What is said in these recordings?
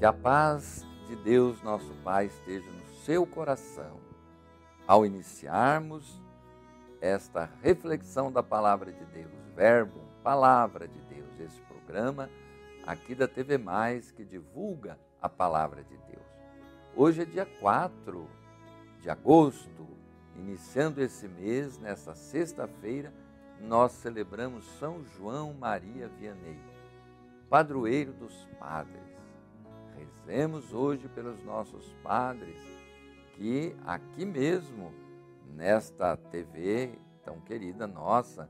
Que a paz de Deus, nosso Pai, esteja no seu coração. Ao iniciarmos esta reflexão da palavra de Deus, verbo, palavra de Deus, esse programa aqui da TV Mais que divulga a palavra de Deus. Hoje é dia 4 de agosto, iniciando esse mês, nessa sexta-feira, nós celebramos São João Maria Vianney, padroeiro dos padres. Rezemos hoje pelos nossos padres que aqui mesmo, nesta TV tão querida nossa,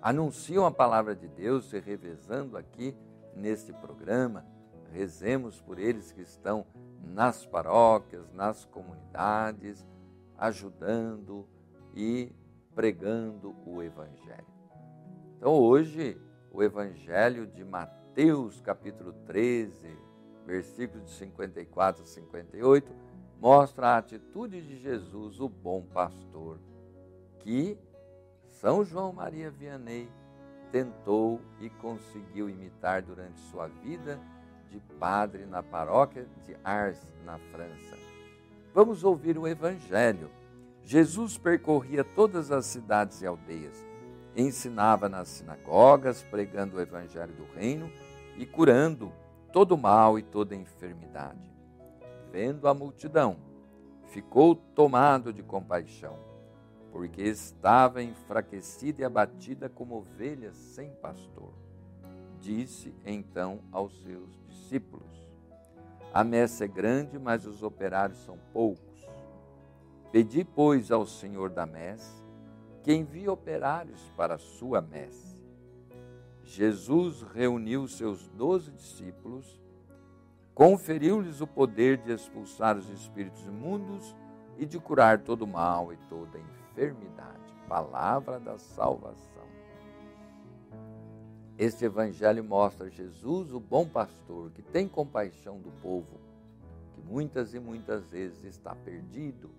anunciam a palavra de Deus, se revezando aqui neste programa. Rezemos por eles que estão nas paróquias, nas comunidades, ajudando e pregando o Evangelho. Então, hoje, o Evangelho de Mateus, capítulo 13, versículos de 54 a 58, mostra a atitude de Jesus, o bom pastor, que São João Maria Vianney tentou e conseguiu imitar durante sua vida de padre na paróquia de Ars, na França. Vamos ouvir o Evangelho. Jesus percorria todas as cidades e aldeias, ensinava nas sinagogas, pregando o Evangelho do Reino e curando todo mal e toda enfermidade. Vendo a multidão, ficou tomado de compaixão, porque estava enfraquecida e abatida como ovelha sem pastor. Disse então aos seus discípulos: A messe é grande, mas os operários são poucos. Pedi, pois, ao Senhor da messe que envie operários para a sua messe. Jesus reuniu seus doze discípulos, conferiu-lhes o poder de expulsar os espíritos imundos e de curar todo mal e toda enfermidade. Palavra da salvação. Este evangelho mostra Jesus, o bom pastor, que tem compaixão do povo, que muitas e muitas vezes está perdido,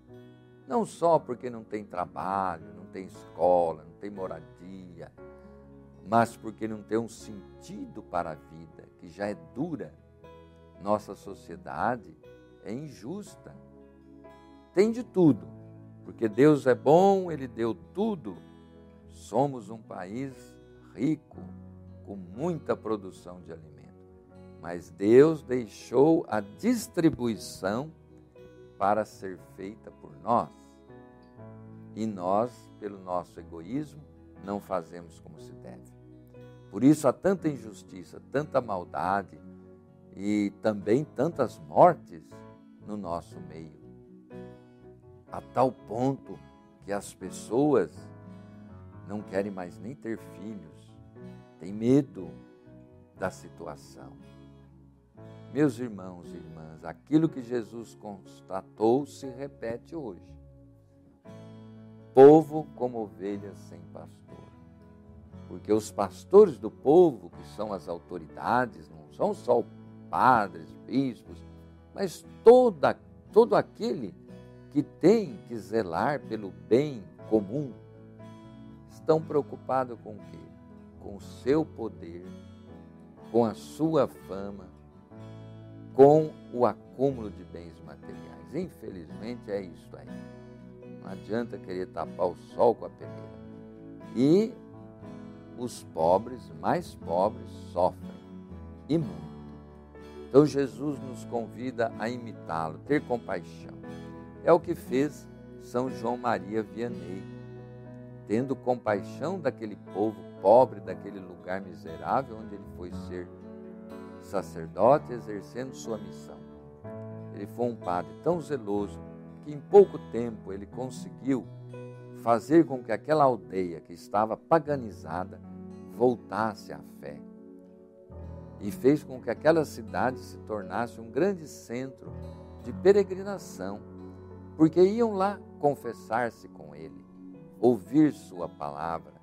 não só porque não tem trabalho, não tem escola, não tem moradia, mas porque não tem um sentido para a vida, que já é dura. Nossa sociedade é injusta. Tem de tudo, porque Deus é bom, Ele deu tudo. Somos um país rico, com muita produção de alimento. Mas Deus deixou a distribuição para ser feita por nós. E nós, pelo nosso egoísmo, não fazemos como se deve. Por isso há tanta injustiça, tanta maldade e também tantas mortes no nosso meio. A tal ponto que as pessoas não querem mais nem ter filhos, têm medo da situação. Meus irmãos e irmãs, aquilo que Jesus constatou se repete hoje. Povo como ovelhas sem pastor. Porque os pastores do povo, que são as autoridades, não são só padres, bispos, mas toda, todo aquele que tem que zelar pelo bem comum, estão preocupados com o quê? Com o seu poder, com a sua fama, com o acúmulo de bens materiais. Infelizmente é isso aí. Não adianta querer tapar o sol com a peneira. E os pobres, mais pobres, sofrem e muito. Então Jesus nos convida a imitá-lo, ter compaixão. É o que fez São João Maria Vianney, tendo compaixão daquele povo pobre, daquele lugar miserável onde ele foi ser sacerdote exercendo sua missão. Ele foi um padre tão zeloso que em pouco tempo ele conseguiu fazer com que aquela aldeia que estava paganizada voltasse à fé. E fez com que aquela cidade se tornasse um grande centro de peregrinação, porque iam lá confessar-se com ele, ouvir sua palavra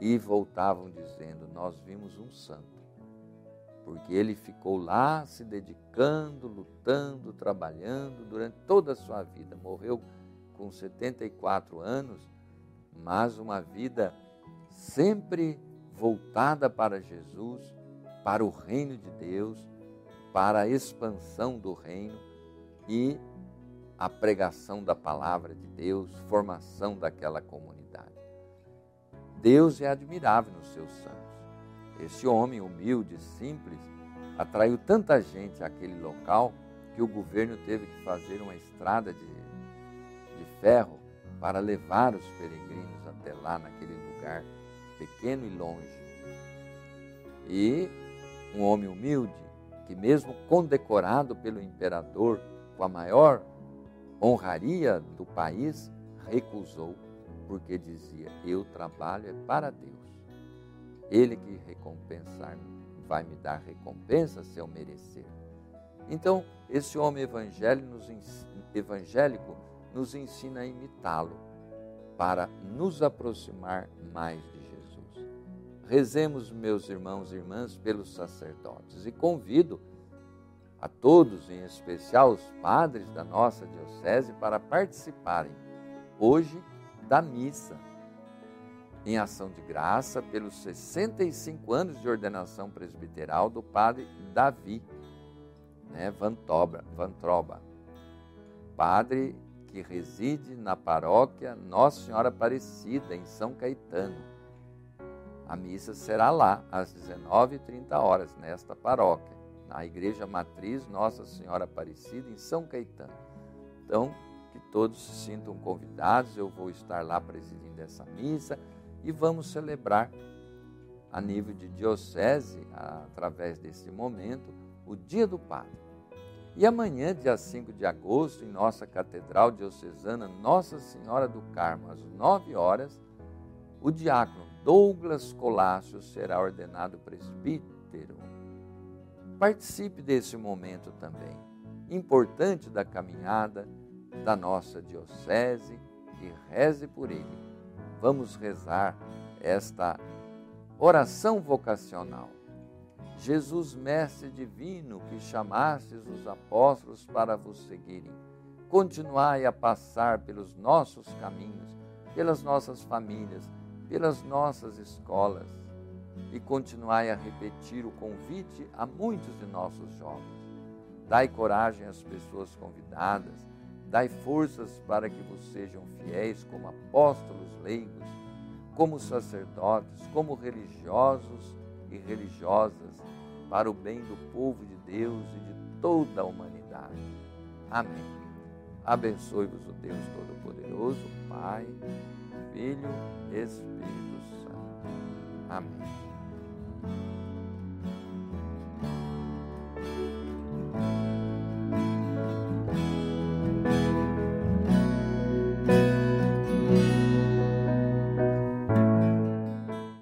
e voltavam dizendo: Nós vimos um santo porque ele ficou lá se dedicando, lutando, trabalhando durante toda a sua vida. Morreu com 74 anos, mas uma vida sempre voltada para Jesus, para o reino de Deus para a expansão do reino e a pregação da palavra de Deus, formação daquela comunidade. Deus é admirável nos seus santos. Esse homem humilde, simples, atraiu tanta gente àquele local que o governo teve que fazer uma estrada de, de ferro para levar os peregrinos até lá, naquele lugar pequeno e longe. E um homem humilde, que mesmo condecorado pelo imperador com a maior honraria do país, recusou, porque dizia: Eu trabalho é para Deus. Ele que recompensar vai me dar recompensa se eu merecer. Então, esse homem evangélico nos, ensina a imitá-lo para nos aproximar mais de Jesus. Rezemos, meus irmãos e irmãs, pelos sacerdotes e convido a todos, em especial os padres da nossa diocese, para participarem hoje da missa em ação de graça pelos 65 anos de ordenação presbiteral do padre Davi né, Vantoba, Vantroba, padre que reside na paróquia Nossa Senhora Aparecida, em São Caetano. A missa será lá às 19h30 nesta paróquia na Igreja Matriz Nossa Senhora Aparecida, em São Caetano. Então, que todos se sintam convidados, eu vou estar lá presidindo essa missa e vamos celebrar a nível de diocese, através desse momento, o Dia do Padre. E amanhã, dia 5 de agosto, em nossa Catedral Diocesana Nossa Senhora do Carmo, às 9 horas, o diácono Douglas Colácio será ordenado presbítero. Participe desse momento também, importante da caminhada da nossa diocese e reze por ele. Vamos rezar esta oração vocacional. Jesus, Mestre Divino, que chamastes os apóstolos para vos seguirem, continuai a passar pelos nossos caminhos, pelas nossas famílias, pelas nossas escolas e continuai a repetir o convite a muitos de nossos jovens. Dai coragem às pessoas convidadas, dai forças para que vos sejam fiéis como apóstolos leigos, como sacerdotes, como religiosos e religiosas, para o bem do povo de Deus e de toda a humanidade. Amém. Abençoe-vos o Deus Todo-Poderoso, Pai, Filho, Espírito Santo. Amém.